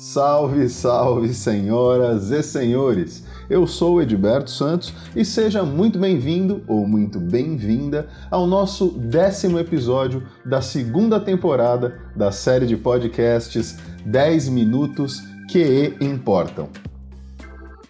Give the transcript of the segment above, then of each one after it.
Salve, salve, senhoras e senhores! Eu sou Edberto Santos e seja muito bem-vindo ou muito bem-vinda ao nosso décimo episódio da segunda temporada da série de podcasts 10 Minutos que Importam.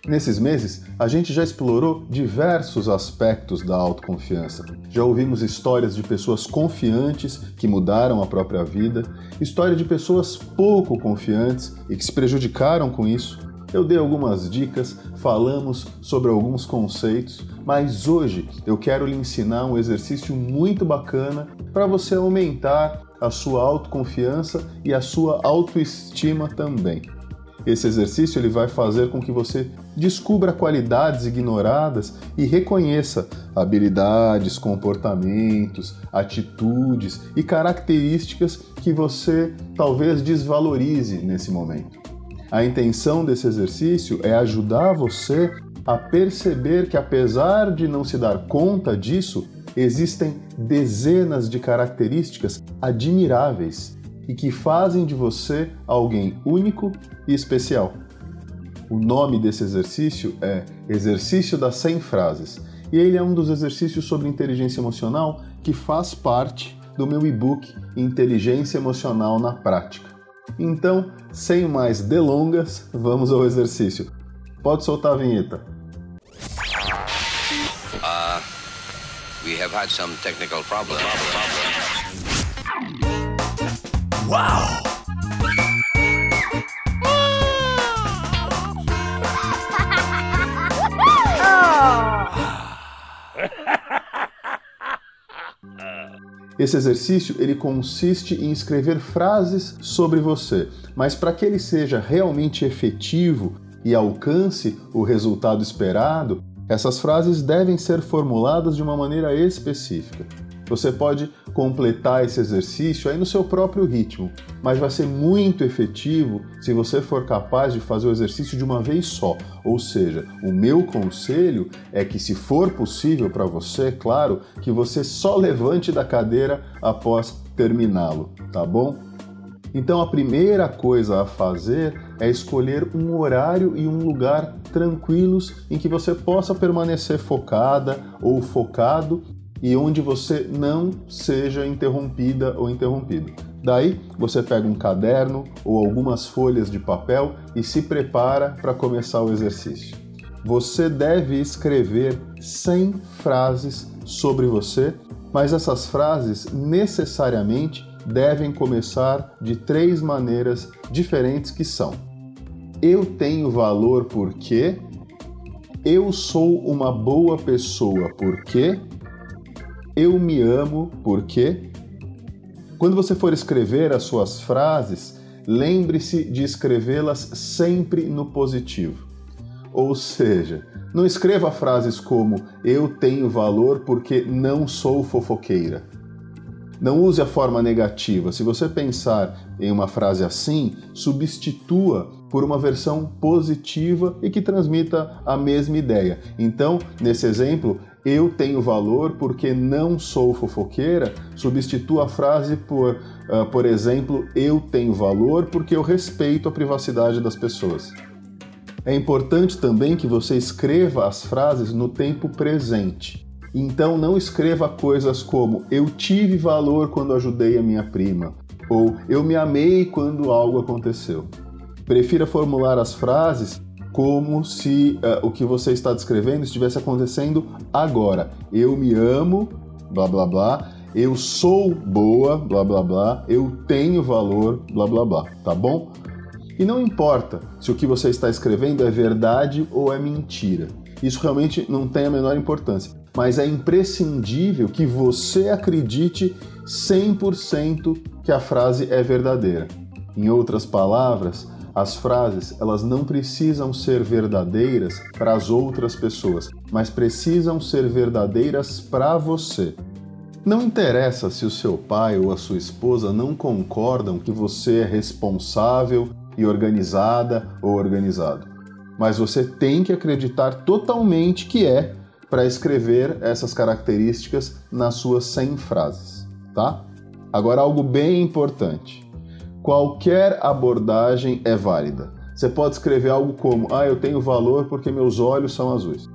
Nesses meses, a gente já explorou diversos aspectos da autoconfiança. Já ouvimos histórias de pessoas confiantes que mudaram a própria vida, história de pessoas pouco confiantes e que se prejudicaram com isso. Eu dei algumas dicas, falamos sobre alguns conceitos, mas hoje eu quero lhe ensinar um exercício muito bacana para você aumentar a sua autoconfiança e a sua autoestima também. Esse exercício ele vai fazer com que você descubra qualidades ignoradas e reconheça habilidades, comportamentos, atitudes e características que você talvez desvalorize nesse momento. A intenção desse exercício é ajudar você a perceber que, apesar de não se dar conta disso, existem dezenas de características admiráveis e que fazem de você alguém único e especial. O nome desse exercício é Exercício das 100 Frases, e ele é um dos exercícios sobre inteligência emocional que faz parte do meu e-book Inteligência Emocional na Prática. Então, sem mais delongas, vamos ao exercício. Pode soltar a vinheta. Uh, we have had some technical problems. Uau! Esse exercício ele consiste em escrever frases sobre você, mas para que ele seja realmente efetivo e alcance o resultado esperado, essas frases devem ser formuladas de uma maneira específica. Você pode completar esse exercício aí no seu próprio ritmo, mas vai ser muito efetivo se você for capaz de fazer o exercício de uma vez só. Ou seja, o meu conselho é que, se for possível para você, claro, que você só levante da cadeira após terminá-lo, tá bom? Então a primeira coisa a fazer é escolher um horário e um lugar tranquilos em que você possa permanecer focada ou focado e onde você não seja interrompida ou interrompido. Daí você pega um caderno ou algumas folhas de papel e se prepara para começar o exercício. Você deve escrever 100 frases sobre você, mas essas frases necessariamente devem começar de três maneiras diferentes que são: eu tenho valor porque, eu sou uma boa pessoa porque eu me amo porque. Quando você for escrever as suas frases, lembre-se de escrevê-las sempre no positivo. Ou seja, não escreva frases como eu tenho valor porque não sou fofoqueira. Não use a forma negativa. Se você pensar em uma frase assim, substitua por uma versão positiva e que transmita a mesma ideia. Então, nesse exemplo, eu tenho valor porque não sou fofoqueira, substitua a frase por, uh, por exemplo, eu tenho valor porque eu respeito a privacidade das pessoas. É importante também que você escreva as frases no tempo presente. Então não escreva coisas como eu tive valor quando ajudei a minha prima ou eu me amei quando algo aconteceu. Prefira formular as frases como se uh, o que você está descrevendo estivesse acontecendo agora. Eu me amo, blá blá blá. Eu sou boa, blá blá blá. Eu tenho valor, blá blá blá. Tá bom? E não importa se o que você está escrevendo é verdade ou é mentira. Isso realmente não tem a menor importância. Mas é imprescindível que você acredite 100% que a frase é verdadeira. Em outras palavras, as frases, elas não precisam ser verdadeiras para as outras pessoas, mas precisam ser verdadeiras para você. Não interessa se o seu pai ou a sua esposa não concordam que você é responsável e organizada ou organizado. Mas você tem que acreditar totalmente que é para escrever essas características nas suas 100 frases, tá? Agora algo bem importante. Qualquer abordagem é válida. Você pode escrever algo como: Ah, eu tenho valor porque meus olhos são azuis.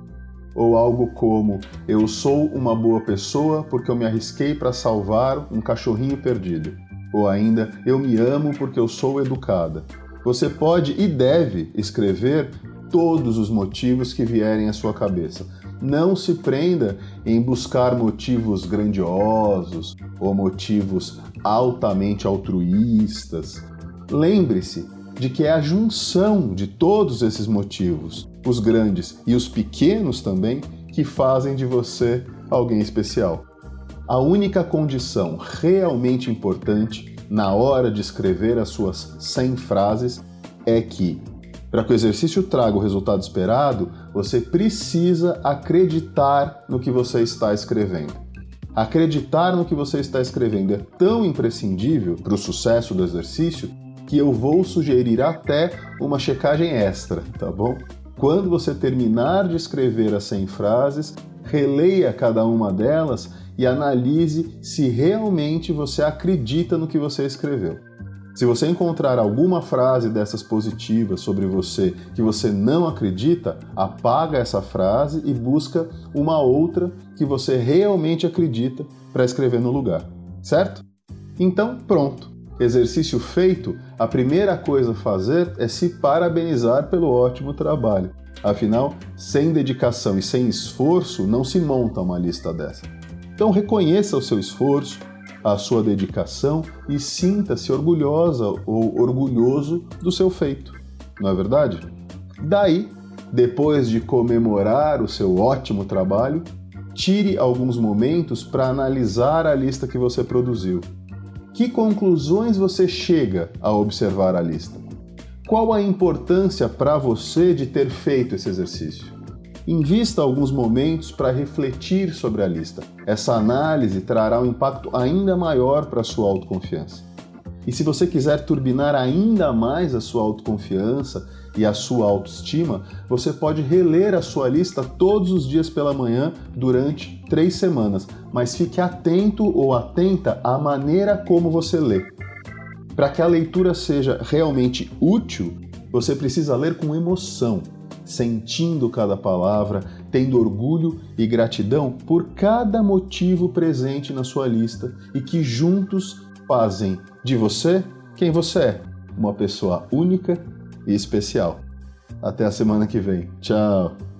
Ou algo como: Eu sou uma boa pessoa porque eu me arrisquei para salvar um cachorrinho perdido. Ou ainda: Eu me amo porque eu sou educada. Você pode e deve escrever todos os motivos que vierem à sua cabeça. Não se prenda em buscar motivos grandiosos ou motivos altamente altruístas. Lembre-se de que é a junção de todos esses motivos, os grandes e os pequenos também, que fazem de você alguém especial. A única condição realmente importante na hora de escrever as suas 100 frases é que, para que o exercício traga o resultado esperado, você precisa acreditar no que você está escrevendo. Acreditar no que você está escrevendo é tão imprescindível para o sucesso do exercício que eu vou sugerir até uma checagem extra, tá bom? Quando você terminar de escrever as 100 frases, releia cada uma delas e analise se realmente você acredita no que você escreveu. Se você encontrar alguma frase dessas positivas sobre você que você não acredita, apaga essa frase e busca uma outra que você realmente acredita para escrever no lugar, certo? Então, pronto. Exercício feito, a primeira coisa a fazer é se parabenizar pelo ótimo trabalho. Afinal, sem dedicação e sem esforço, não se monta uma lista dessa. Então, reconheça o seu esforço, a sua dedicação e sinta-se orgulhosa ou orgulhoso do seu feito. Não é verdade? Daí, depois de comemorar o seu ótimo trabalho, tire alguns momentos para analisar a lista que você produziu que conclusões você chega ao observar a lista? Qual a importância para você de ter feito esse exercício? Invista alguns momentos para refletir sobre a lista. Essa análise trará um impacto ainda maior para a sua autoconfiança. E se você quiser turbinar ainda mais a sua autoconfiança e a sua autoestima, você pode reler a sua lista todos os dias pela manhã durante três semanas, mas fique atento ou atenta à maneira como você lê. Para que a leitura seja realmente útil, você precisa ler com emoção, sentindo cada palavra, tendo orgulho e gratidão por cada motivo presente na sua lista e que juntos fazem de você quem você é, uma pessoa única e especial. Até a semana que vem. Tchau!